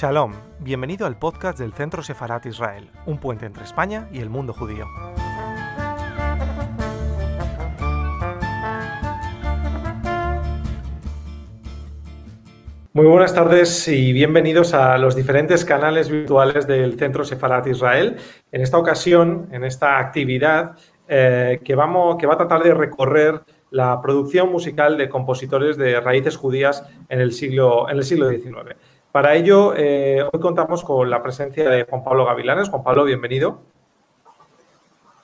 Shalom, bienvenido al podcast del Centro Sefarat Israel, un puente entre España y el mundo judío. Muy buenas tardes y bienvenidos a los diferentes canales virtuales del Centro Sefarat Israel. En esta ocasión, en esta actividad eh, que, vamos, que va a tratar de recorrer la producción musical de compositores de raíces judías en el siglo, en el siglo XIX. Para ello, eh, hoy contamos con la presencia de Juan Pablo Gavilanes. Juan Pablo, bienvenido.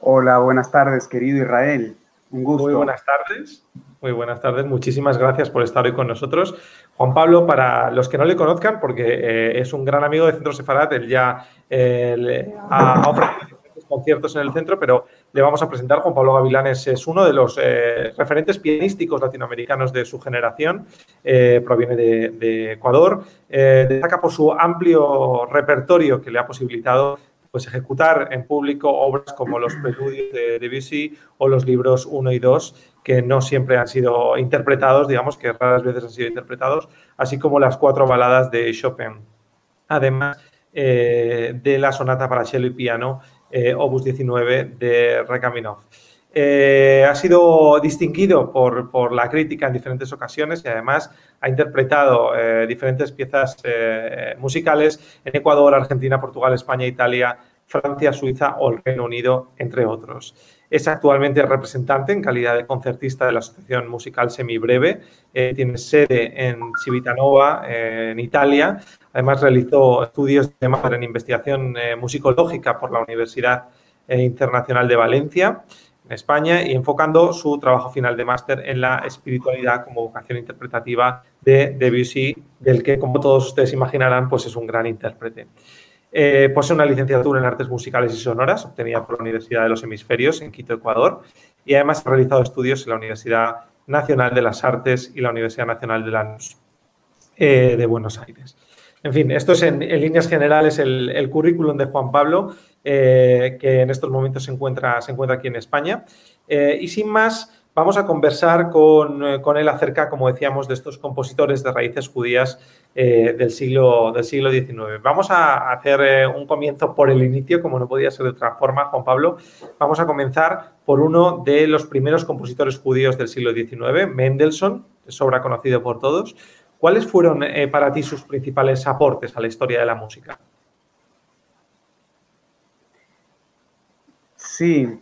Hola, buenas tardes, querido Israel. Un gusto. Muy buenas tardes. Muy buenas tardes. Muchísimas gracias por estar hoy con nosotros. Juan Pablo, para los que no le conozcan, porque eh, es un gran amigo de Centro Sefarat, él ya eh, ha ofrecido conciertos en el centro, pero le vamos a presentar. Juan Pablo Gavilanes es uno de los eh, referentes pianísticos latinoamericanos de su generación, eh, proviene de, Ecuador, eh, destaca por su amplio repertorio que le ha posibilitado pues, ejecutar en público obras como los preludios de Debussy o los libros 1 y 2, que no siempre han sido interpretados, digamos que raras veces han sido interpretados, así como las cuatro baladas de Chopin. Además de la sonata para cello y piano eh, Opus 19 de Rekaminov. Eh, ha sido distinguido por, la crítica en diferentes ocasiones y además ha interpretado eh, diferentes piezas musicales en Ecuador, Argentina, Portugal, España, Italia, Francia, Suiza o el Reino Unido, entre otros. Es actualmente representante en calidad de concertista de la Asociación Musical Semibreve. tiene sede en Civitanova, en Italia. Además, realizó estudios de máster en investigación eh, musicológica por la Universidad eh, Internacional de Valencia, en España, y enfocando su trabajo final de máster en la espiritualidad como vocación interpretativa de Debussy, del que, como todos ustedes imaginarán, pues es un gran intérprete. Eh, posee una licenciatura en Artes Musicales y Sonoras, obtenida por la Universidad de los Hemisferios en Quito, Ecuador, y además ha realizado estudios en la Universidad Nacional de las Artes y la Universidad Nacional de de Buenos Aires. En fin, esto es en, líneas generales el, currículum de Juan Pablo, eh, que en estos momentos se encuentra, se encuentra aquí en España. Eh, y sin más, vamos a conversar con, él acerca, como decíamos, de estos compositores de raíces judías eh, del, siglo, del siglo XIX. Vamos a hacer un comienzo por el inicio, como no podía ser de otra forma, Juan Pablo. Vamos a comenzar por uno de los primeros compositores judíos del siglo XIX, Mendelssohn, sobra conocido por todos. ¿Cuáles fueron eh, para ti sus principales aportes a la historia de la música? Sí,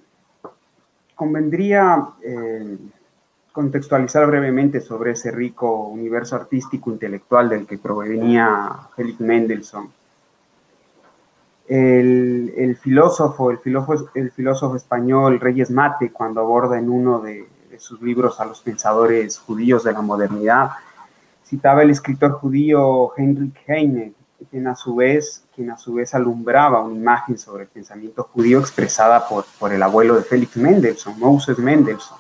convendría eh, contextualizar brevemente sobre ese rico universo artístico intelectual del que provenía Felix Mendelssohn. El, filósofo, el filósofo, el filósofo español Reyes Mate, cuando aborda en uno de sus libros a los pensadores judíos de la modernidad, citaba el escritor judío Heinrich Heine, quien a su vez, quien a su vez alumbraba una imagen sobre el pensamiento judío expresada por, por el abuelo de Felix Mendelssohn, Moses Mendelssohn.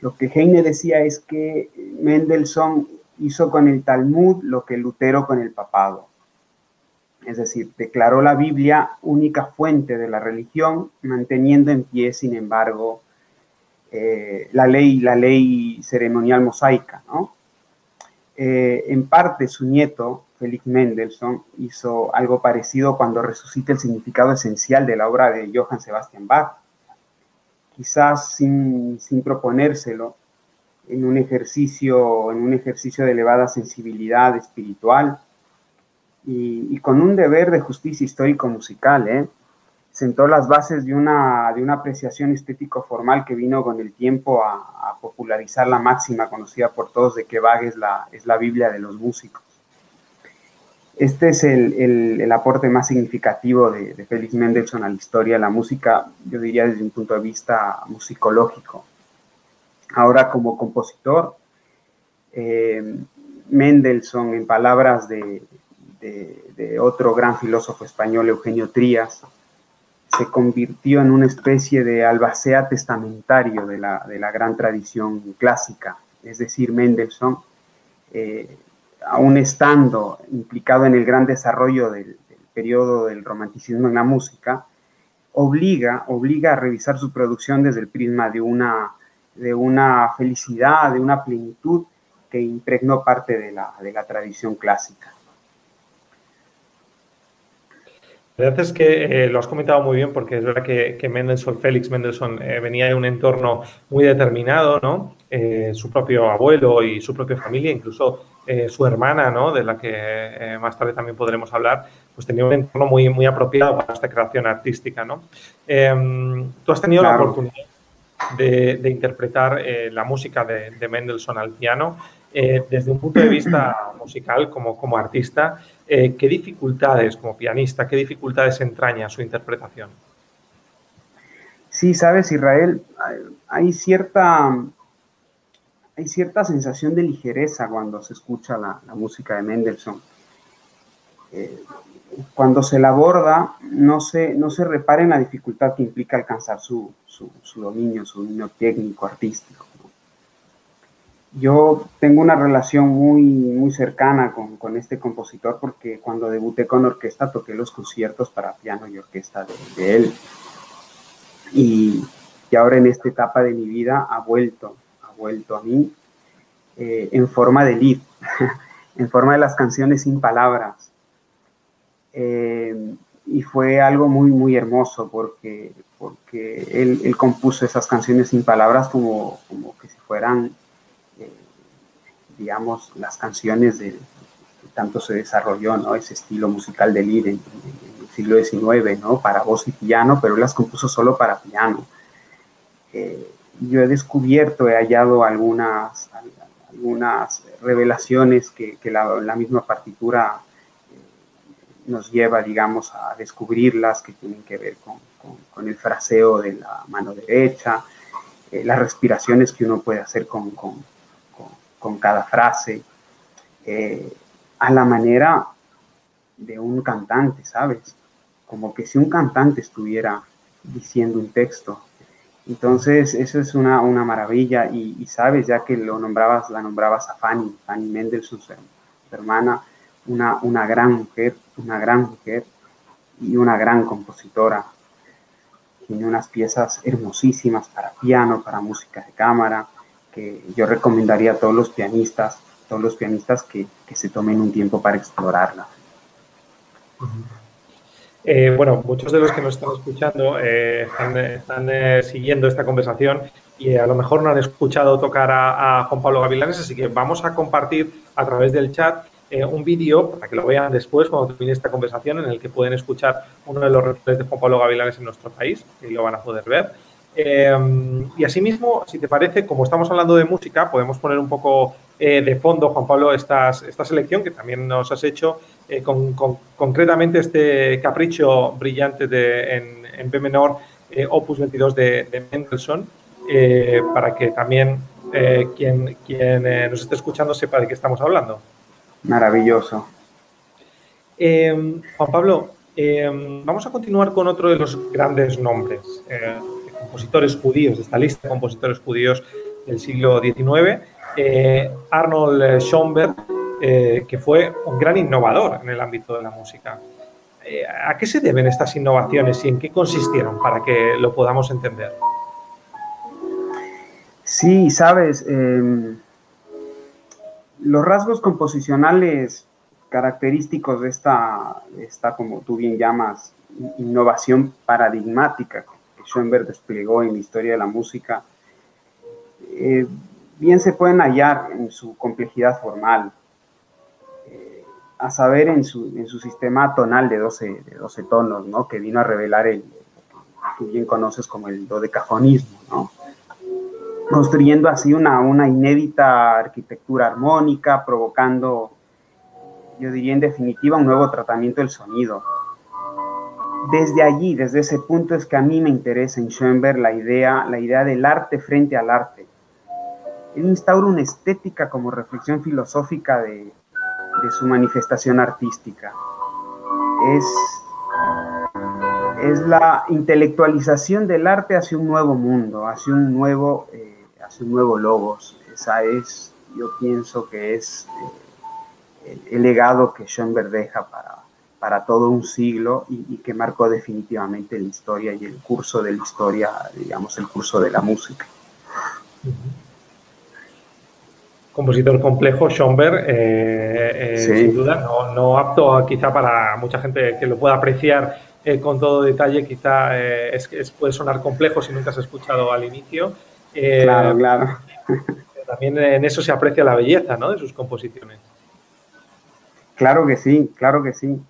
Lo que Heine decía es que Mendelssohn hizo con el Talmud lo que Lutero con el papado. Es decir, declaró la Biblia única fuente de la religión, manteniendo en pie, sin embargo, eh, la, ley, la ley ceremonial mosaica, ¿no? Eh, en parte su nieto, Felix Mendelssohn, hizo algo parecido cuando resucita el significado esencial de la obra de Johann Sebastian Bach, quizás sin, proponérselo, en un, ejercicio, en un ejercicio de elevada sensibilidad espiritual y, con un deber de justicia histórico-musical, ¿eh? Sentó las bases de una, de una apreciación estético-formal que vino con el tiempo a, popularizar la máxima conocida por todos de que Bach es la, es la Biblia de los músicos. Este es el, el, aporte más significativo de, de, Félix Mendelssohn a la historia de la música, yo diría desde un punto de vista musicológico. Ahora como compositor, eh, Mendelssohn, en palabras de, de otro gran filósofo español, Eugenio Trías, se convirtió en una especie de albacea testamentario de la, de la gran tradición clásica, es decir, Mendelssohn, eh, aún estando implicado en el gran desarrollo del, periodo del romanticismo en la música, obliga, obliga a revisar su producción desde el prisma de una, de una felicidad, de una plenitud que impregnó parte de la, de la tradición clásica. Verdad es que eh, lo has comentado muy bien porque es verdad que, que Mendelssohn, Félix Mendelssohn, eh, venía de un entorno muy determinado, ¿no? Eh, su propio abuelo y su propia familia, incluso su hermana, ¿no? De la que más tarde también podremos hablar, pues tenía un entorno muy, muy apropiado para esta creación artística, ¿no? Em, tú has tenido la oportunidad de, interpretar la música de, de, Mendelssohn al piano desde un punto de vista musical como, como artista. Eh, ¿qué dificultades como pianista, qué dificultades entraña su interpretación? Sí, sabes, Israel, hay cierta, hay cierta sensación de ligereza cuando se escucha la, música de Mendelssohn. Eh, cuando se la aborda, no se, no se repara en la dificultad que implica alcanzar su, su, su dominio, su dominio técnico, artístico yo tengo una relación muy, muy cercana con, con, este compositor porque cuando debuté con orquesta toqué los conciertos para piano y orquesta de, él. Y, y, ahora en esta etapa de mi vida ha vuelto, ha vuelto a mí eh, en forma de lead, en forma de las canciones sin palabras. Eh, y fue algo muy, muy hermoso porque, porque él, él, compuso esas canciones sin palabras como, como que si fueran digamos, las canciones de, tanto se desarrolló, ¿no? Ese estilo musical de Lid en, el siglo XIX, ¿no? Para voz y piano, pero él las compuso solo para piano. Eh, yo he descubierto, he hallado algunas, algunas revelaciones que, la, misma partitura eh, nos lleva, digamos, a descubrirlas, que tienen que ver con, el fraseo de la mano derecha, eh, las respiraciones que uno puede hacer con, con cada frase, eh, a la manera de un cantante, ¿sabes? Como que si un cantante estuviera diciendo un texto. Entonces, eso es una, una maravilla y, sabes, ya que lo nombrabas, la nombrabas a Fanny, Fanny Mendelssohn, su, hermana, una, una gran mujer, una gran mujer y una gran compositora. Tiene unas piezas hermosísimas para piano, para música de cámara, que yo recomendaría a todos los pianistas, todos los pianistas que, que se tomen un tiempo para explorarla. Eh, bueno, muchos de los que nos están escuchando eh, están, eh, siguiendo esta conversación y a lo mejor no han escuchado tocar a, Juan Pablo Gavilanes, así que vamos a compartir a través del chat un vídeo para que lo vean después cuando termine esta conversación en el que pueden escuchar uno de los referentes de Juan Pablo Gavilanes en nuestro país y lo van a poder ver. Em, y asimismo, si te parece, como estamos hablando de música, podemos poner un poco eh, de fondo, Juan Pablo, esta selección que también nos has hecho, eh, con, concretamente este capricho brillante de, en, en B menor, eh, opus 22 de, de Mendelssohn, para que también quien, quien nos esté escuchando sepa de qué estamos hablando. Maravilloso. Em, Juan Pablo, em, vamos a continuar con otro de los grandes nombres compositores judíos, de esta lista de compositores judíos del siglo XIX, eh, Arnold Schoenberg, eh, que fue un gran innovador en el ámbito de la música. Eh, ¿A qué se deben estas innovaciones y en qué consistieron para que lo podamos entender? Sí, sabes, em, los rasgos composicionales característicos de esta, esta, como tú bien llamas, innovación paradigmática Schoenberg desplegó en la historia de la música, eh, bien se pueden hallar en su complejidad formal, eh, a saber en su, en su, sistema tonal de 12, de 12 tonos, ¿no? que vino a revelar el, que bien conoces como el dodecafonismo, ¿no? construyendo así una, una inédita arquitectura armónica, provocando, yo diría en definitiva, un nuevo tratamiento del sonido desde allí, desde ese punto es que a mí me interesa en Schoenberg la idea, la idea del arte frente al arte. Él instaura una estética como reflexión filosófica de, su manifestación artística. Es, la intelectualización del arte hacia un nuevo mundo, hacia un nuevo, eh, hacia un nuevo logos. Esa es, yo pienso que es eh, el legado que Schoenberg deja para, para todo un siglo y, que marcó definitivamente la historia y el curso de la historia, digamos, el curso de la música. Compositor complejo, Schoenberg, eh, eh, sin duda, no, apto quizá para mucha gente que lo pueda apreciar eh, con todo detalle, quizá es, puede sonar complejo si nunca has escuchado al inicio. claro, claro. También en eso se aprecia la belleza ¿no? de sus composiciones. Claro que sí, claro que sí.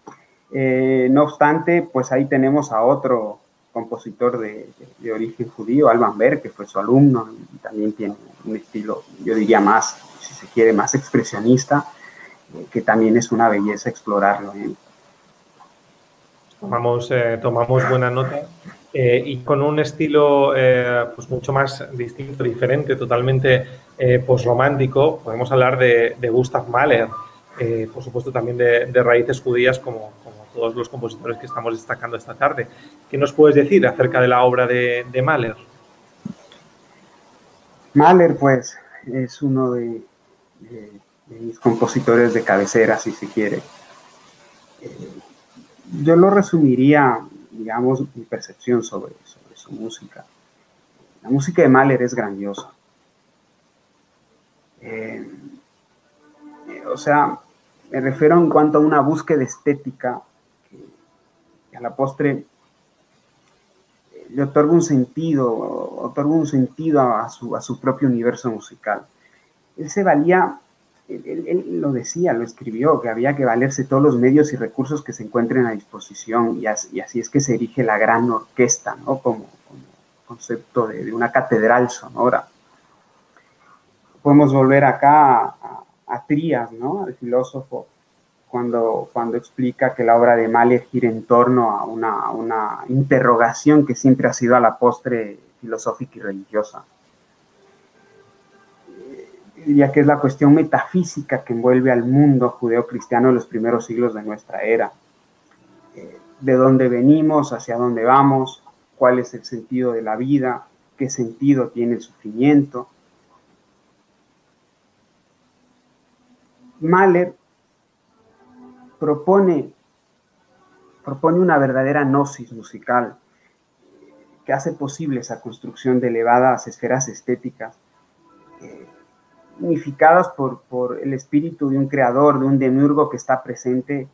No obstante, pues ahí tenemos a otro compositor de, origen judío, Alban Berg, que fue su alumno y también tiene un estilo, yo diría más, si se quiere, más expresionista, eh, que también es una belleza explorarlo. ¿eh? Tomamos, eh, tomamos buena nota. y con un estilo pues mucho más distinto, diferente, totalmente posromántico, podemos hablar de, Gustav Mahler, por supuesto también de, raíces judías como, todos los compositores que estamos destacando esta tarde. ¿Qué nos puedes decir acerca de la obra de, Mahler? Mahler, pues, es uno de, mis compositores de cabecera, si se quiere. Eh, yo lo resumiría, digamos, mi percepción sobre, su música. La música de Mahler es grandiosa. Eh, o sea, me refiero en cuanto a una búsqueda estética a la postre eh, le otorga un sentido, otorga un sentido a su, a su propio universo musical. Él se valía, él, lo decía, lo escribió, que había que valerse todos los medios y recursos que se encuentren a disposición y así, es que se erige la gran orquesta, ¿no? Como, concepto de, una catedral sonora. Podemos volver acá a, a Trías, ¿no? Al filósofo cuando, cuando explica que la obra de Mahler gira en torno a una, una interrogación que siempre ha sido a la postre filosófica y religiosa. Diría que es la cuestión metafísica que envuelve al mundo judeo-cristiano en los primeros siglos de nuestra era. Eh, de dónde venimos, hacia dónde vamos, cuál es el sentido de la vida, qué sentido tiene el sufrimiento. Mahler propone, propone una verdadera gnosis musical que hace posible esa construcción de elevadas esferas estéticas, eh, unificadas por, por, el espíritu de un creador, de un demiurgo que está presente,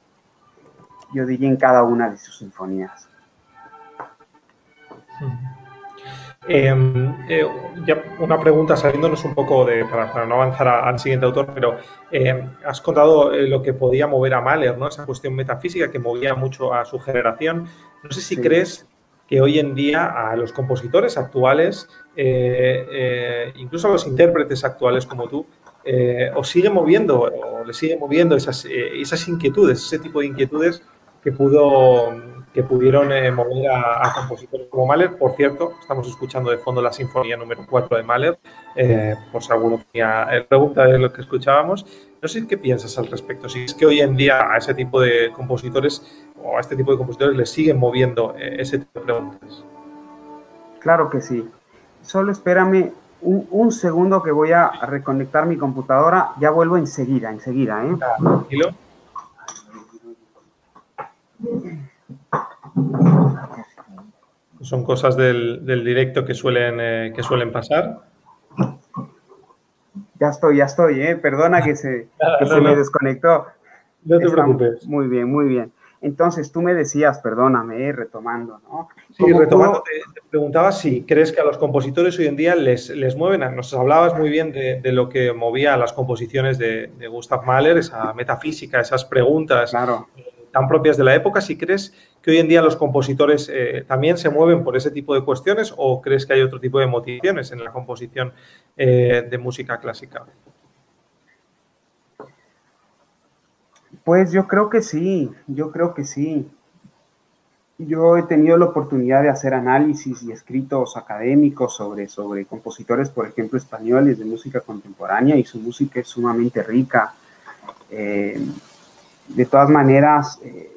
yo diría, en cada una de sus sinfonías. Eh, ya una pregunta saliéndonos un poco de, para, no avanzar al siguiente autor, pero em, has contado eh, lo que podía mover a Mahler, ¿no? Esa cuestión metafísica que movía mucho a su generación. No sé si crees que hoy en día a los compositores actuales, eh, incluso a los intérpretes actuales como tú, os sigue moviendo o les sigue moviendo esas, esas inquietudes, ese tipo de inquietudes que pudo que pudieron eh, mover a, compositores como Mahler. Por cierto, estamos escuchando de fondo la sinfonía número 4 de Mahler, eh, por si alguno tenía eh, pregunta de lo que escuchábamos. No sé qué piensas al respecto, si es que hoy en día a ese tipo de compositores o a este tipo de compositores les siguen moviendo ese tipo de preguntas. Claro que sí. Solo espérame un, segundo que voy a reconectar mi computadora. Ya vuelvo enseguida, enseguida. ¿eh? tranquilo. Son cosas del, directo que suelen, eh, que suelen pasar. Ya estoy, ya estoy, ¿eh? Perdona que se, me desconectó. No te preocupes. Muy bien, muy bien. Entonces, tú me decías, perdóname, eh, retomando, ¿no? Sí, retomando, te, preguntaba si crees que a los compositores hoy en día les, les mueven, nos hablabas muy bien de, lo que movía a las composiciones de, de, Gustav Mahler, esa metafísica, esas preguntas claro tan propias de la época, si crees que hoy en día los compositores eh, también se mueven por ese tipo de cuestiones o crees que hay otro tipo de motivaciones en la composición eh, de música clásica. Pues yo creo que sí, yo creo que sí. Yo he tenido la oportunidad de hacer análisis y escritos académicos sobre, sobre compositores, por ejemplo, españoles de música contemporánea y su música es sumamente rica. Eh, de todas maneras, eh,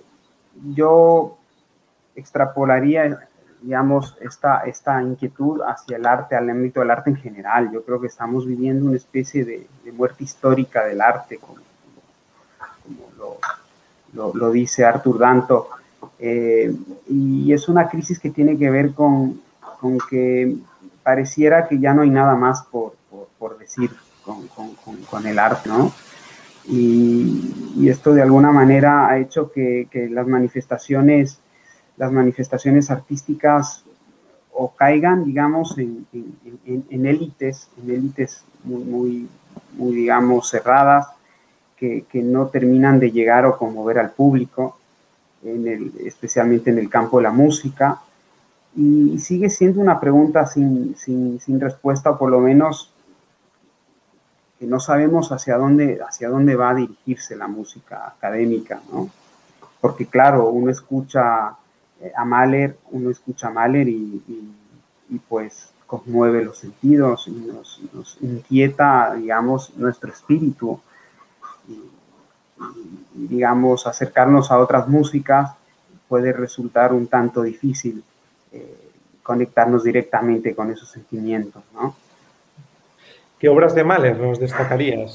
yo extrapolaría, digamos, esta, esta inquietud hacia el arte, al ámbito del arte en general. Yo creo que estamos viviendo una especie de, muerte histórica del arte, como, lo, dice Arthur Danto. Eh, y es una crisis que tiene que ver con, que pareciera que ya no hay nada más por, decir con, con el arte, ¿no? Y, esto de alguna manera ha hecho que, las manifestaciones las manifestaciones artísticas o caigan, digamos, en, élites, en élites muy, muy, digamos, cerradas, que, no terminan de llegar o conmover al público, en el, especialmente en el campo de la música. Y, sigue siendo una pregunta sin, sin, sin, respuesta, o por lo menos que no sabemos hacia dónde, hacia dónde va a dirigirse la música académica, ¿no? Porque claro, uno escucha eh, a Mahler, uno escucha a Mahler y, pues conmueve los sentidos y nos, inquieta, digamos, nuestro espíritu. Y, digamos, acercarnos a otras músicas puede resultar un tanto difícil eh, conectarnos directamente con esos sentimientos, ¿no? ¿Qué obras de Mahler nos destacarías?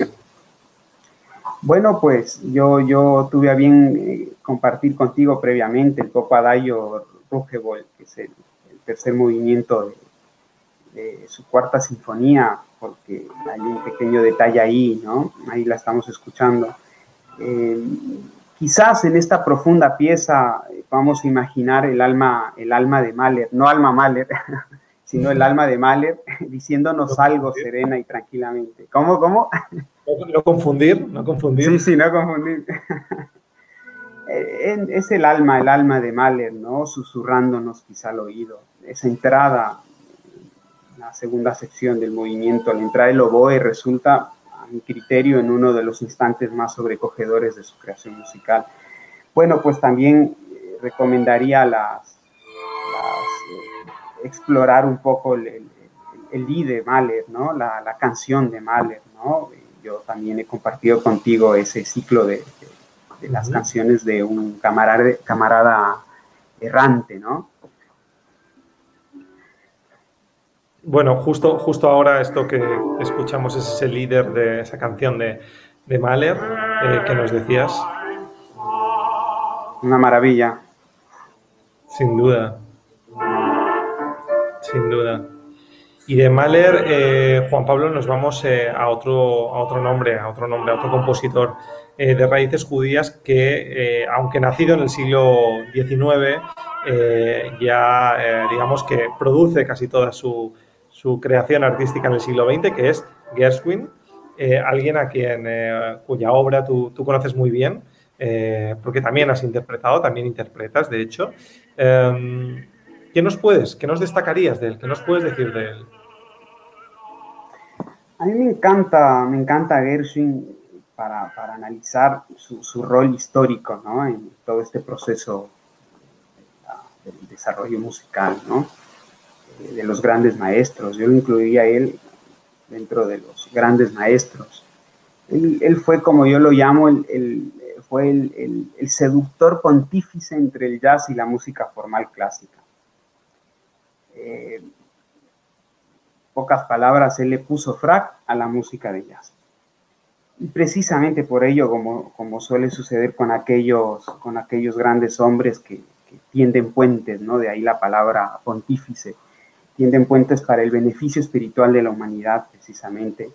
Bueno, pues yo, yo tuve a bien eh, compartir contigo previamente el Poco Adagio Rugebol, que es el, tercer movimiento de, su cuarta sinfonía, porque hay un pequeño detalle ahí, ¿no? Ahí la estamos escuchando. Eh, quizás en esta profunda pieza eh, vamos a imaginar el alma, el alma de Mahler, no alma Mahler, sino el alma de Mahler, diciéndonos algo serena y tranquilamente. ¿Cómo, cómo? No, confundir, no confundir. Sí, sí, no confundir. Eh, es el alma, el alma de Mahler, ¿no? Susurrándonos quizá al oído. Esa entrada, la segunda sección del movimiento, al entrar el oboe resulta, a mi criterio, en uno de los instantes más sobrecogedores de su creación musical. Bueno, pues también eh, recomendaría las explorar un poco el, el, el de Mahler, ¿no? La, la, canción de Mahler, ¿no? Yo también he compartido contigo ese ciclo de, de, las canciones de un camarada, camarada errante, ¿no? Bueno, justo, justo ahora esto que escuchamos es ese líder de esa canción de, de Mahler eh, que nos decías. Una maravilla. Sin duda sin duda. Y de Mahler, eh, Juan Pablo, nos vamos eh, a, otro, a otro nombre, a otro nombre, a otro compositor eh, de raíces judías que, aunque nacido en el siglo XIX, ya digamos que produce casi toda su, su, creación artística en el siglo XX, que es Gershwin, alguien a quien cuya obra tú, tú conoces muy bien, porque también has interpretado, también interpretas, de hecho. ¿Qué nos puedes, qué nos destacarías de él? ¿Qué nos puedes decir de él? A mí me encanta, me encanta Gershwin para, analizar su, rol histórico ¿no? en todo este proceso del desarrollo musical, ¿no? De los grandes maestros. Yo lo incluiría a él dentro de los grandes maestros. Él, fue, como yo lo llamo, el, fue el seductor pontífice entre el jazz y la música formal clásica. Eh, pocas palabras, él le puso frac a la música de jazz. Y precisamente por ello, como, como suele suceder con aquellos, con aquellos grandes hombres que, tienden puentes, ¿no? De ahí la palabra pontífice, tienden puentes para el beneficio espiritual de la humanidad, precisamente.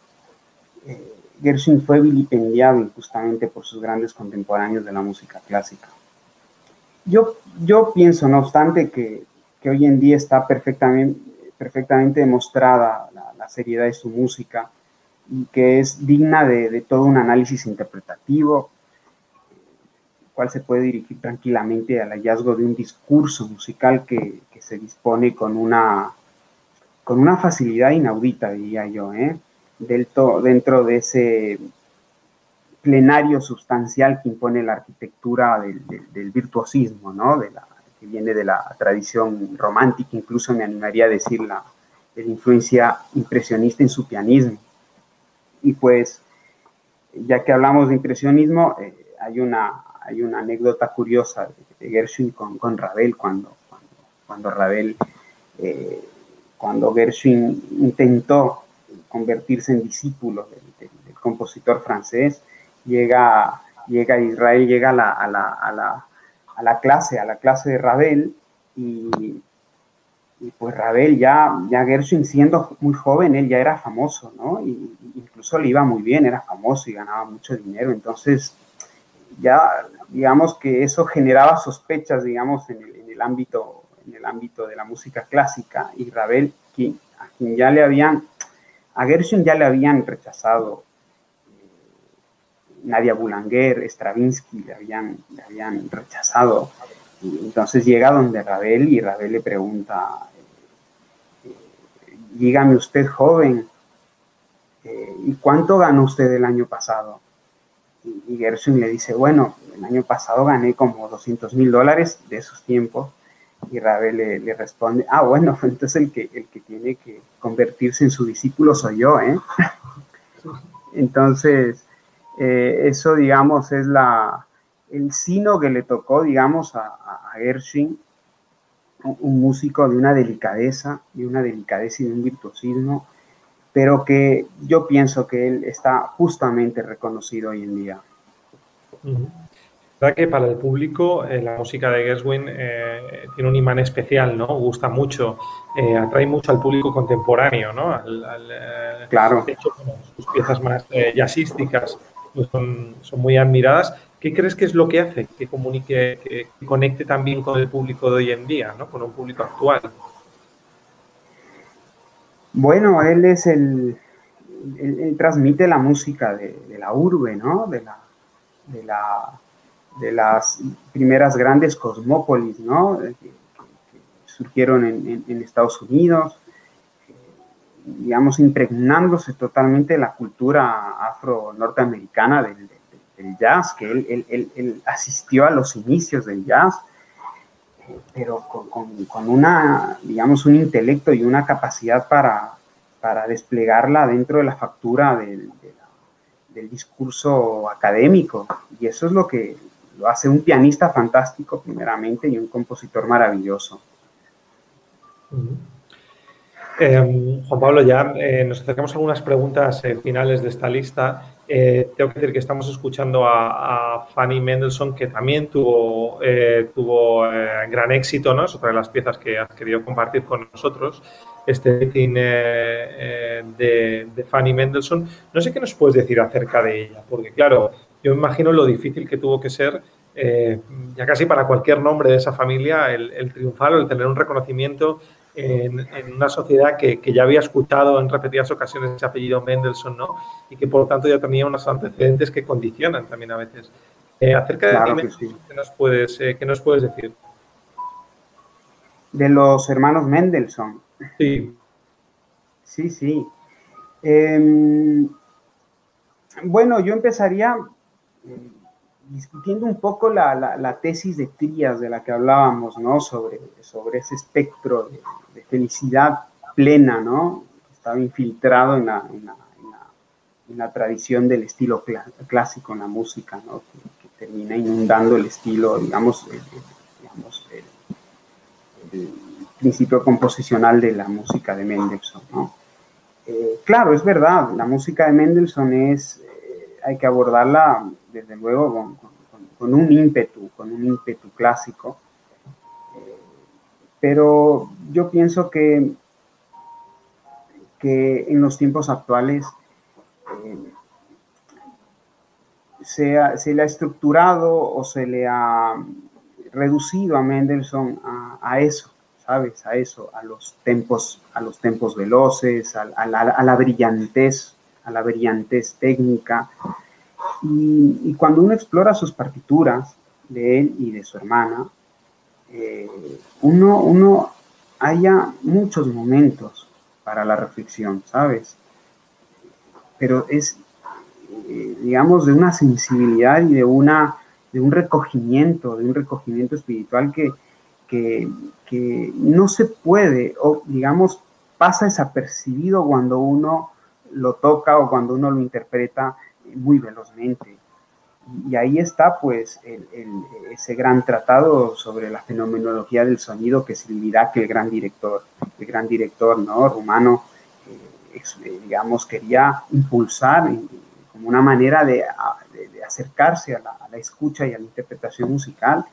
Eh, Gershwin fue vilipendiado injustamente por sus grandes contemporáneos de la música clásica. Yo, yo pienso, no obstante, que que hoy en día está perfectamente, perfectamente demostrada la, seriedad de su música y que es digna de, todo un análisis interpretativo, cual se puede dirigir tranquilamente al hallazgo de un discurso musical que, se dispone con una, con una facilidad inaudita, diría yo, ¿eh? dentro de ese plenario sustancial que impone la arquitectura del, del virtuosismo, ¿no? de, la, que viene de la tradición romántica, incluso me animaría a decir la, influencia impresionista en su pianismo. Y pues, ya que hablamos de impresionismo, eh, hay, una, hay una anécdota curiosa de, Gershwin con, con Ravel, cuando, cuando, Ravel, eh, cuando Gershwin intentó convertirse en discípulo del, compositor francés, llega, llega a Israel, llega a la a la clase, a la clase de Ravel, y, pues Ravel ya, ya Gershwin siendo muy joven, él ya era famoso, ¿no? Y, incluso le iba muy bien, era famoso y ganaba mucho dinero, entonces ya digamos que eso generaba sospechas, digamos, en el, el ámbito, en el ámbito de la música clásica, y Ravel, a quien ya le habían, a Gershwin ya le habían rechazado Nadia Boulanger, Stravinsky le habían, le rechazado. Y entonces llega donde Ravel y Ravel le pregunta, eh, dígame usted joven, eh, ¿y cuánto ganó usted el año pasado? Y, Gershwin le dice, bueno, el año pasado gané como 200 mil dólares de esos tiempos. Y Ravel le, responde, ah, bueno, entonces el que, el que tiene que convertirse en su discípulo soy yo, ¿eh? Entonces, eh, eso, digamos, es la, el sino que le tocó, digamos, a, a Gershwin, un músico de una delicadeza, de una delicadeza y de un virtuosismo, pero que yo pienso que él está justamente reconocido hoy en día. verdad que para el público eh, la música de Gershwin eh, tiene un imán especial, ¿no? Gusta mucho, atrae mucho al público contemporáneo, ¿no? claro. De hecho, sus piezas más jazzísticas pues son, muy admiradas. ¿Qué crees que es lo que hace que comunique, que conecte también con el público de hoy en día, ¿no? con un público actual? Bueno, él es el, transmite la música de, la urbe, ¿no? De, la, de, la, de las primeras grandes cosmópolis, ¿no? Que, surgieron en, Estados Unidos, digamos, impregnándose totalmente la cultura afro-norteamericana del, jazz, que él, asistió a los inicios del jazz, pero con, una, digamos, un intelecto y una capacidad para, para desplegarla dentro de la factura del, del discurso académico. Y eso es lo que lo hace un pianista fantástico, primeramente, y un compositor maravilloso. Em, Juan Pablo, ya eh, nos acercamos a algunas preguntas eh, finales de esta lista. Eh, tengo que decir que estamos escuchando a, Fanny Mendelssohn, que también tuvo, tuvo gran éxito, ¿no? Es otra de las piezas que has querido compartir con nosotros, este de, de, Fanny Mendelssohn. No sé qué nos puedes decir acerca de ella, porque claro, yo me imagino lo difícil que tuvo que ser ya casi para cualquier nombre de esa familia, el, el triunfar o el tener un reconocimiento en, una sociedad que, ya había escuchado en repetidas ocasiones ese apellido Mendelssohn, ¿no? Y que por lo tanto ya tenía unos antecedentes que condicionan también a veces. Eh, acerca de ti, ¿qué, nos puedes, eh, ¿qué nos puedes decir? De los hermanos Mendelssohn. Sí. Sí, sí. Em, bueno, yo empezaría discutiendo un poco la, la, tesis de Trías de la que hablábamos, ¿no? Sobre, sobre ese espectro de, felicidad plena, ¿no? Estaba infiltrado en la, en la, tradición del estilo clásico en la música, ¿no? Que, termina inundando el estilo, digamos, el, principio composicional de la música de Mendelssohn, ¿no? Eh, claro, es verdad, la música de Mendelssohn es, hay que abordarla desde luego con, un ímpetu, con un ímpetu clásico. Eh, pero yo pienso que, que en los tiempos actuales eh, se, le ha estructurado o se le ha reducido a Mendelssohn a, eso, ¿sabes? A eso, a los tempos, a los tempos veloces, a, a, la, a la brillantez, a la brillantez técnica, y, cuando uno explora sus partituras de él y de su hermana, eh, uno, uno haya muchos momentos para la reflexión, ¿sabes? Pero es, eh, digamos, de una sensibilidad y de, una, de un recogimiento, de un recogimiento espiritual que, que, que no se puede, o digamos, pasa desapercibido cuando uno lo toca o cuando uno lo interpreta muy velozmente. Y ahí está pues ese gran tratado sobre la fenomenología del sonido que es que el gran director, el gran director ¿no? rumano, eh, eh, digamos, quería impulsar como una manera de, acercarse a la, escucha y a la interpretación musical.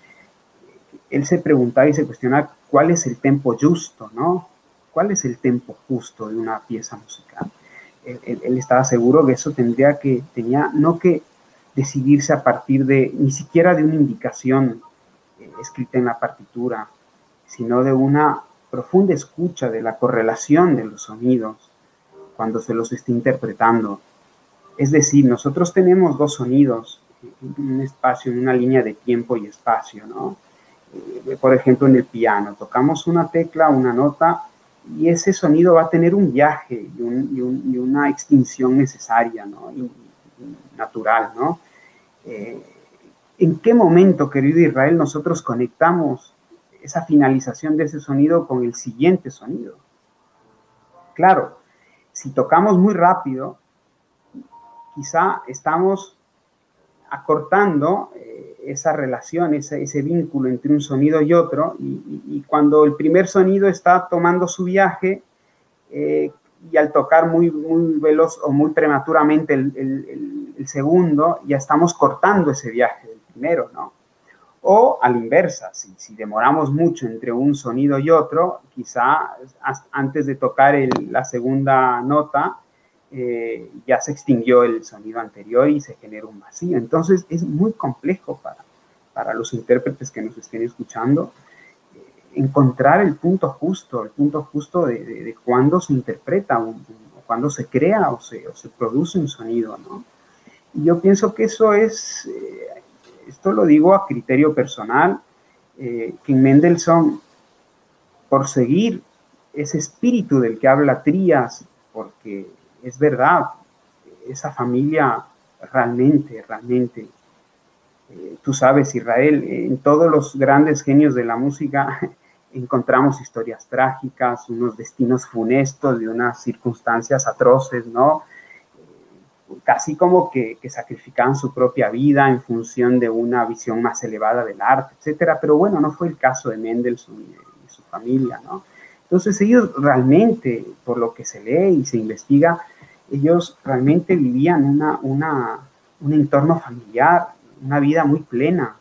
Él se preguntaba y se cuestionaba cuál es el tempo justo, ¿no? ¿Cuál es el tempo justo de una pieza musical? Él, estaba seguro que eso tendría que, tenía no que decidirse a partir de, ni siquiera de una indicación eh, escrita en la partitura, sino de una profunda escucha de la correlación de los sonidos cuando se los está interpretando. Es decir, nosotros tenemos dos sonidos en un espacio, en una línea de tiempo y espacio, ¿no? Eh, por ejemplo, en el piano, tocamos una tecla, una nota, y ese sonido va a tener un viaje y, una extinción necesaria, ¿no? natural, ¿no? Eh, ¿En qué momento, querido Israel, nosotros conectamos esa finalización de ese sonido con el siguiente sonido? Claro, si tocamos muy rápido, quizá estamos acortando eh, esa relación, ese, vínculo entre un sonido y otro, y, cuando el primer sonido está tomando su viaje, eh, y al tocar muy, muy veloz o muy prematuramente el, el, segundo, ya estamos cortando ese viaje del primero, ¿no? O a la inversa, si, si demoramos mucho entre un sonido y otro, quizá antes de tocar la segunda nota, eh, ya se extinguió el sonido anterior y se genera un vacío. Entonces es muy complejo para, para los intérpretes que nos estén escuchando encontrar el punto justo, el punto justo de, de, cuándo se interpreta, o cuándo se crea o se, produce un sonido, ¿no? Y yo pienso que eso es, eh, esto lo digo a criterio personal, eh, que en Mendelssohn, por seguir ese espíritu del que habla Trías, porque es verdad, esa familia realmente, realmente, eh, tú sabes, Israel, en todos los grandes genios de la música, encontramos historias trágicas, unos destinos funestos de unas circunstancias atroces, ¿no? Casi como que, que, sacrificaban su propia vida en función de una visión más elevada del arte, etcétera. Pero bueno, no fue el caso de Mendelssohn y, su familia, ¿no? Entonces ellos realmente, por lo que se lee y se investiga, ellos realmente vivían una, una, un entorno familiar, una vida muy plena,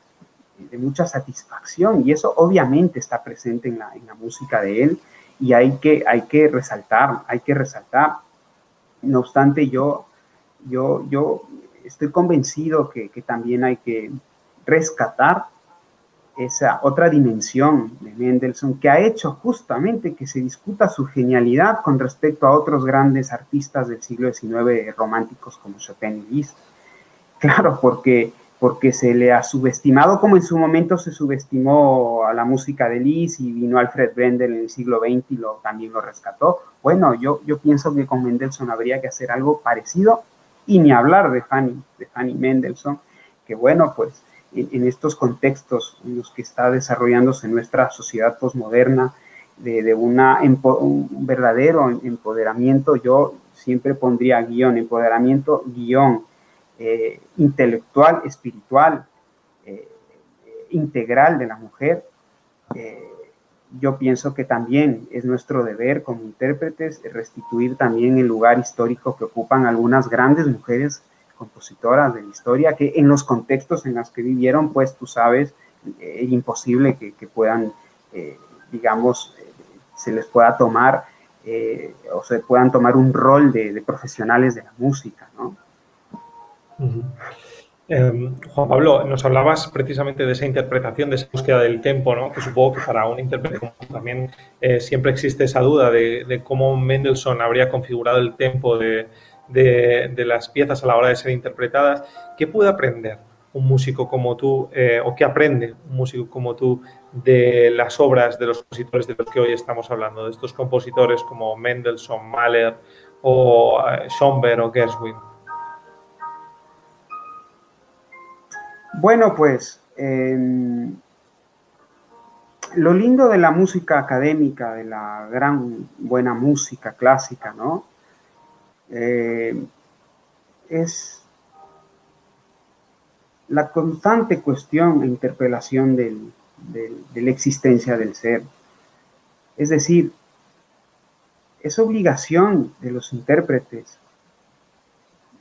de mucha satisfacción y eso obviamente está presente en la, música de él y hay que, hay que resaltar, hay que resaltar. No obstante, yo, yo, yo estoy convencido que, que también hay que rescatar esa otra dimensión de Mendelssohn que ha hecho justamente que se discuta su genialidad con respecto a otros grandes artistas del siglo XIX románticos como Chopin y Liszt. Claro, porque porque se le ha subestimado como en su momento se subestimó a la música de Liszt y vino Alfred Brendel en el siglo XX y lo, también lo rescató. Bueno, yo, yo pienso que con Mendelssohn habría que hacer algo parecido y ni hablar de Fanny, de Fanny Mendelssohn, que bueno, pues en, estos contextos en los que está desarrollándose nuestra sociedad posmoderna, de, de una, un verdadero empoderamiento, yo siempre pondría guion, empoderamiento, guion, eh, intelectual, espiritual, eh, integral de la mujer, eh, yo pienso que también es nuestro deber como intérpretes restituir también el lugar histórico que ocupan algunas grandes mujeres compositoras de la historia, que en los contextos en los que vivieron, pues tú sabes, es imposible que, puedan, digamos, se les pueda tomar o se puedan tomar un rol de, de profesionales de la música, ¿no? Em, Juan Pablo, nos hablabas precisamente de esa interpretación, de esa búsqueda del tempo, ¿no? que supongo que para un intérprete también eh, siempre existe esa duda de, cómo Mendelssohn habría configurado el tempo de, las piezas a la hora de ser interpretadas. ¿Qué puede aprender un músico como tú, eh, o qué aprende un músico como tú de las obras de los compositores de los que hoy estamos hablando, de estos compositores como Mendelssohn, Mahler o eh, Schoenberg o Gershwin? Bueno, pues em, lo lindo de la música académica, de la gran buena música clásica, ¿no? Eh, es la constante cuestión e interpelación de la existencia del ser. Es decir, es obligación de los intérpretes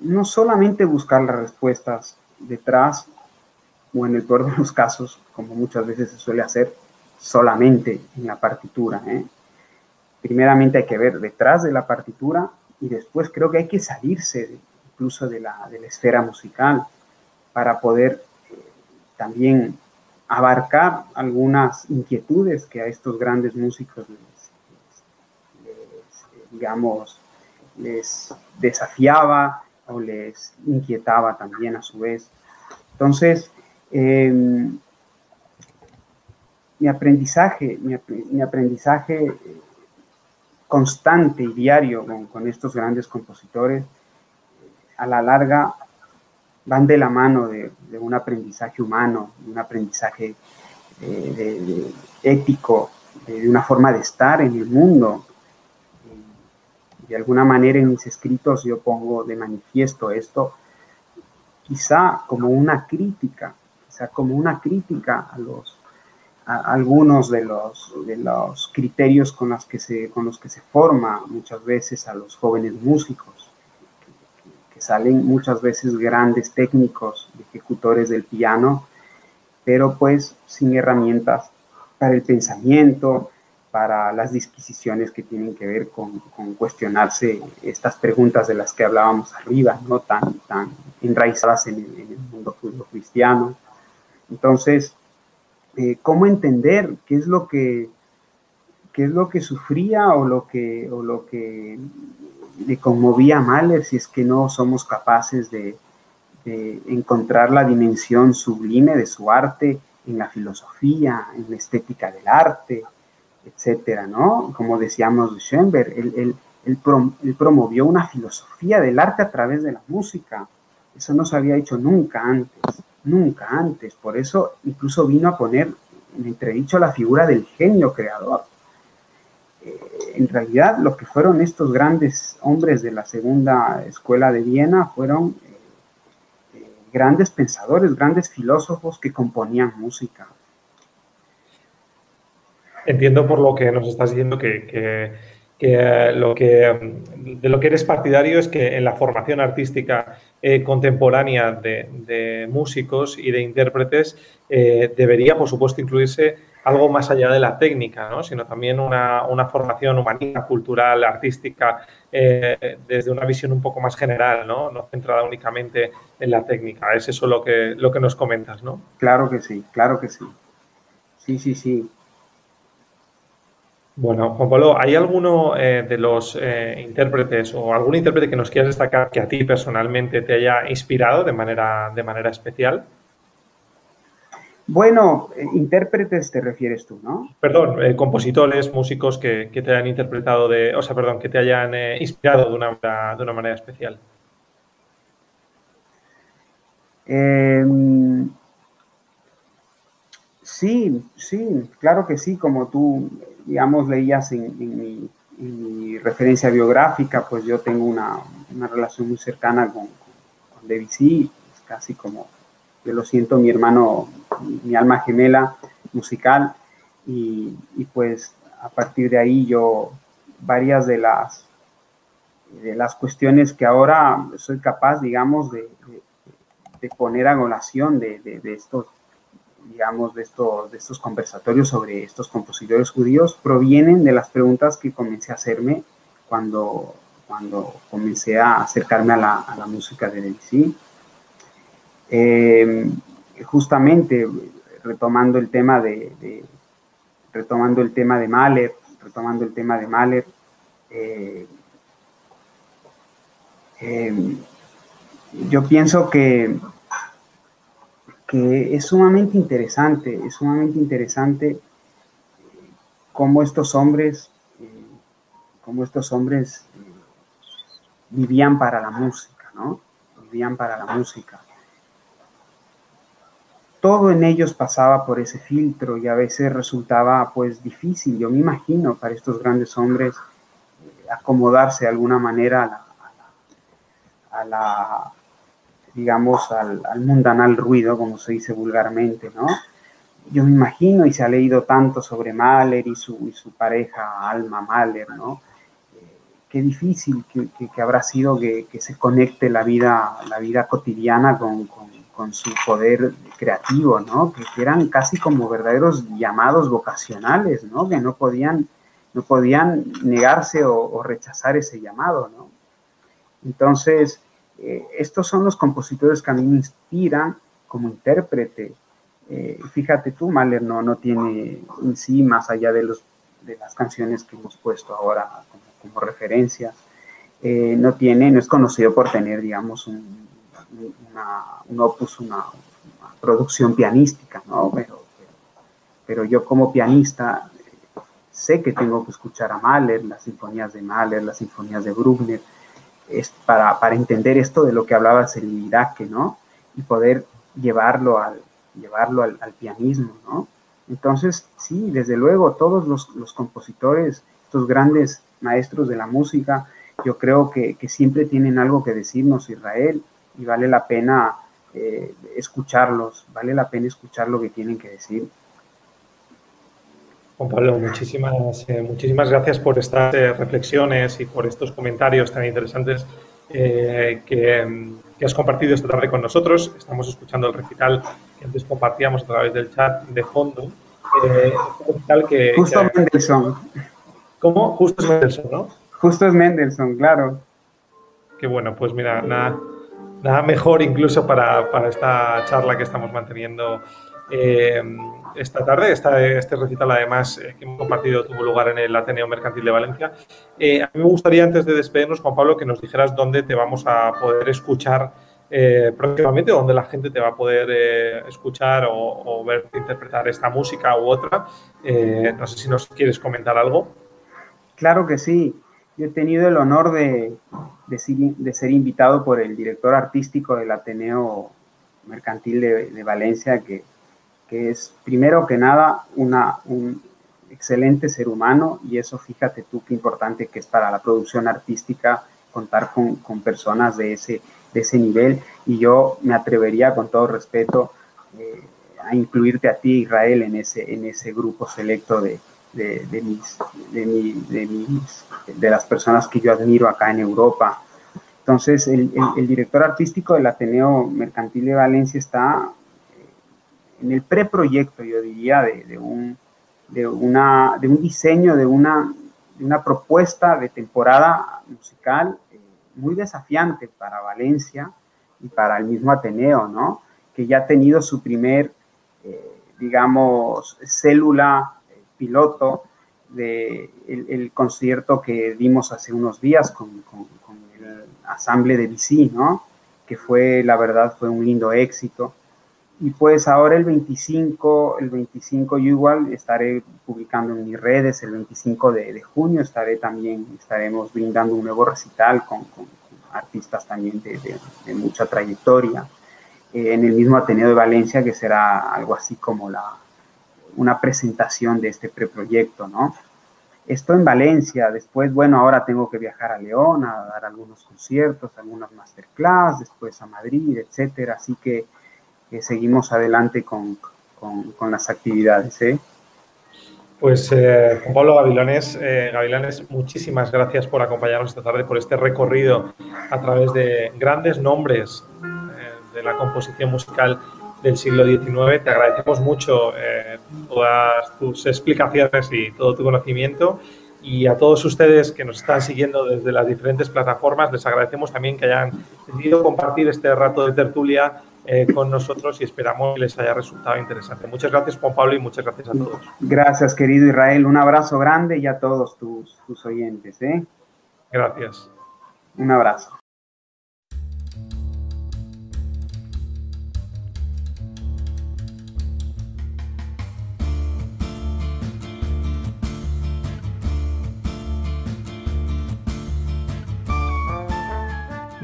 no solamente buscar las respuestas detrás o en el peor de los casos, como muchas veces se suele hacer, solamente en la partitura. ¿eh? Primeramente hay que ver detrás de la partitura y después creo que hay que salirse incluso de la, de la esfera musical para poder eh, también abarcar algunas inquietudes que a estos grandes músicos les, digamos, les desafiaba o les inquietaba también a su vez. Entonces, em, mi aprendizaje, mi, aprendizaje constante y diario con, estos grandes compositores, a la larga van de la mano de, un aprendizaje humano, un aprendizaje eh, ético, de, una forma de estar en el mundo. De alguna manera en mis escritos yo pongo de manifiesto esto, quizá como una crítica, quizá como una crítica a los algunos de los, de los criterios con los, que se, con los que se forma muchas veces a los jóvenes músicos salen muchas veces grandes técnicos, ejecutores del piano, pero pues sin herramientas para el pensamiento, para las disquisiciones que tienen que ver con, cuestionarse estas preguntas de las que hablábamos arriba, no tan, tan enraizadas en el, mundo judío cristiano. Entonces, eh, ¿cómo entender qué es lo que qué es lo que sufría o lo que, o lo que le conmovía a Mahler si es que no somos capaces de, encontrar la dimensión sublime de su arte en la filosofía, en la estética del arte, etcétera, ¿no? Como decíamos de Schoenberg, él, promovió una filosofía del arte a través de la música. Eso no se había hecho nunca antes, nunca antes. Por eso incluso vino a poner en entredicho la figura del genio creador en realidad lo que fueron estos grandes hombres de la segunda escuela de Viena fueron eh, eh, grandes pensadores, grandes filósofos que componían música. Entiendo por lo que nos estás diciendo que, eh, lo que de lo que eres partidario es que en la formación artística contemporánea de, músicos y de intérpretes debería, por supuesto, incluirse algo más allá de la técnica, ¿no? sino también una, una formación humanista, cultural, artística, eh, desde una visión un poco más general, ¿no? no centrada únicamente en la técnica. Es eso lo que, lo que nos comentas, ¿no? Claro que sí, claro que sí. Sí, sí, sí. Bueno, Juan Pablo, ¿hay alguno eh, de los eh, intérpretes o algún intérprete que nos quieras destacar que a ti personalmente te haya inspirado de manera, de manera especial? Bueno, eh, intérpretes te refieres tú, ¿no? Perdón, eh, compositores, músicos que, te hayan interpretado de, o sea, perdón, que te hayan inspirado de una, de una manera especial. Em, sí, sí, claro que sí, como tú, digamos, leías en, mi, referencia biográfica, pues yo tengo una, relación muy cercana con, con Debussy, casi como yo lo siento, mi hermano, mi alma gemela musical, y, pues a partir de ahí yo varias de las, de las cuestiones que ahora soy capaz, digamos, de, poner a colación de, estos digamos, de estos, de estos conversatorios sobre estos compositores judíos provienen de las preguntas que comencé a hacerme cuando, cuando comencé a acercarme a la, a la música de Debussy. Eh, justamente retomando el tema de, retomando el tema de Mahler, retomando el tema de Mahler, eh, eh, yo pienso que, es sumamente interesante, es sumamente interesante cómo estos hombres, cómo estos hombres vivían para la música, ¿no? Vivían para la música todo en ellos pasaba por ese filtro y a veces resultaba pues difícil, yo me imagino, para estos grandes hombres eh, acomodarse de alguna manera a la, digamos, al, mundanal ruido, como se dice vulgarmente, ¿no? Yo me imagino, y se ha leído tanto sobre Mahler y su, su pareja Alma Mahler, ¿no? Eh, qué difícil que, habrá sido que, se conecte la vida, la vida cotidiana con con su poder creativo, ¿no? Que, eran casi como verdaderos llamados vocacionales, ¿no? Que no podían, no podían negarse o, rechazar ese llamado, ¿no? Entonces, eh, estos son los compositores que a mí me inspiran como intérprete Eh, fíjate tú, Mahler no, no tiene en sí, más allá de, los, de las canciones que hemos puesto ahora como, referencias, eh, no tiene, no es conocido por tener, digamos, un, un opus, una, producción pianística, ¿no? Pero, pero, yo como pianista sé que tengo que escuchar a Mahler, las sinfonías de Mahler, las sinfonías de Bruckner, es para, para entender esto de lo que hablaba el Iraque, ¿no? Y poder llevarlo al, llevarlo al, pianismo, ¿no? Entonces, sí, desde luego, todos los, los, compositores, estos grandes maestros de la música, yo creo que, que, siempre tienen algo que decirnos Israel y vale la pena eh, escucharlos, vale la pena escuchar lo que tienen que decir. Juan Pablo, muchísimas, eh, muchísimas gracias por estas eh, reflexiones y por estos comentarios tan interesantes que, que, has compartido esta tarde con nosotros. Estamos escuchando el recital que antes compartíamos a través del chat de fondo. que, Justo Mendelssohn. ¿Cómo? Justo es Mendelssohn, ¿no? Justo es Mendelssohn, claro. Qué bueno, pues mira, nada, nada mejor incluso para, para esta charla que estamos manteniendo eh, esta tarde. este recital, además, eh, que hemos compartido, tuvo lugar en el Ateneo Mercantil de Valencia. Eh, a mí me gustaría, antes de despedirnos, Juan Pablo, que nos dijeras dónde te vamos a poder escuchar próximamente, dónde la gente te va a poder escuchar o, o, ver interpretar esta música u otra. no sé si nos quieres comentar algo. Claro que sí. Yo he tenido el honor de, de, ser invitado por el director artístico del Ateneo Mercantil de, Valencia, que, es primero que nada una, un excelente ser humano y eso fíjate tú qué importante que es para la producción artística contar con, con personas de ese, de ese nivel y yo me atrevería con todo respeto eh, a incluirte a ti, Israel, en ese, en ese grupo selecto de, de, mis, de, mis, de, las personas que yo admiro acá en Europa. Entonces, el, director artístico del Ateneo Mercantil de Valencia está en el preproyecto, yo diría, de, un, de, una, de un diseño, de una, de una propuesta de temporada musical eh, muy desafiante para Valencia y para el mismo Ateneo, ¿no? Que ya ha tenido su primer, eh, digamos, célula piloto del de el concierto que dimos hace unos días con, el Asamble de BC, ¿no? Que fue, la verdad, fue un lindo éxito. Y pues ahora el 25, el 25 yo igual estaré publicando en mis redes, el 25 de, junio estaré también, estaremos brindando un nuevo recital con, artistas también de, mucha trayectoria, eh, en el mismo Ateneo de Valencia, que será algo así como la, una presentación de este preproyecto, ¿no? Esto en Valencia, después, bueno, ahora tengo que viajar a León a dar algunos conciertos, algunas masterclass, después a Madrid, etcétera, así que seguimos adelante con, con, las actividades, ¿eh? Pues eh, Pablo Gavilanes, eh, muchísimas gracias por acompañarnos esta tarde, por este recorrido a través de grandes nombres eh, de la composición musical del siglo XIX. Te agradecemos mucho eh, todas tus explicaciones y todo tu conocimiento. Y a todos ustedes que nos están siguiendo desde las diferentes plataformas, les agradecemos también que hayan decidido compartir este rato de tertulia eh, con nosotros y esperamos que les haya resultado interesante. Muchas gracias, Juan Pablo, y muchas gracias a todos. Gracias, querido Israel. Un abrazo grande y a todos tus, tus oyentes. ¿eh? Gracias. Un abrazo.